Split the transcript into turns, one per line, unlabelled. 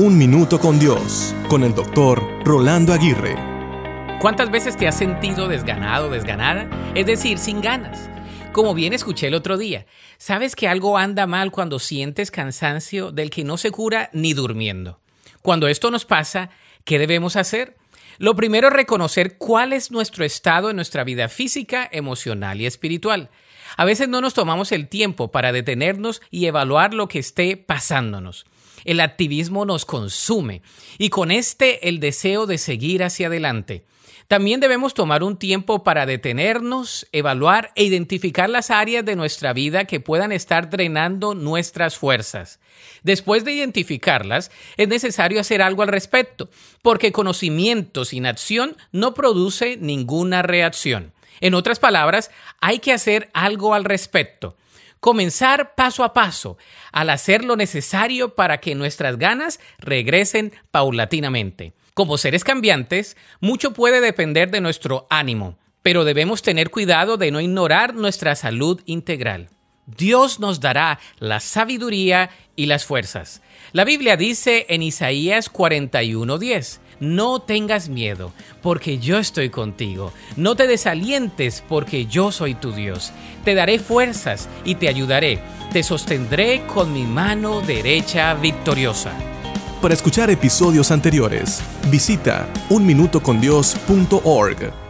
Un Minuto con Dios, con el doctor Rolando Aguirre.
¿Cuántas veces te has sentido desganado, desganada? Es decir, sin ganas. Como bien escuché el otro día, ¿sabes que algo anda mal cuando sientes cansancio del que no se cura ni durmiendo? Cuando esto nos pasa, ¿qué debemos hacer? Lo primero es reconocer cuál es nuestro estado en nuestra vida física, emocional y espiritual. A veces no nos tomamos el tiempo para detenernos y evaluar lo que esté pasándonos. El activismo nos consume y con este el deseo de seguir hacia adelante. También debemos tomar un tiempo para detenernos, evaluar e identificar las áreas de nuestra vida que puedan estar drenando nuestras fuerzas. Después de identificarlas, es necesario hacer algo al respecto, porque conocimiento sin acción no produce ninguna reacción. En otras palabras, hay que hacer algo al respecto comenzar paso a paso al hacer lo necesario para que nuestras ganas regresen paulatinamente. Como seres cambiantes, mucho puede depender de nuestro ánimo, pero debemos tener cuidado de no ignorar nuestra salud integral. Dios nos dará la sabiduría y las fuerzas. La Biblia dice en Isaías 41:10, no tengas miedo, porque yo estoy contigo. No te desalientes, porque yo soy tu Dios. Te daré fuerzas y te ayudaré. Te sostendré con mi mano derecha victoriosa.
Para escuchar episodios anteriores, visita unminutocondios.org.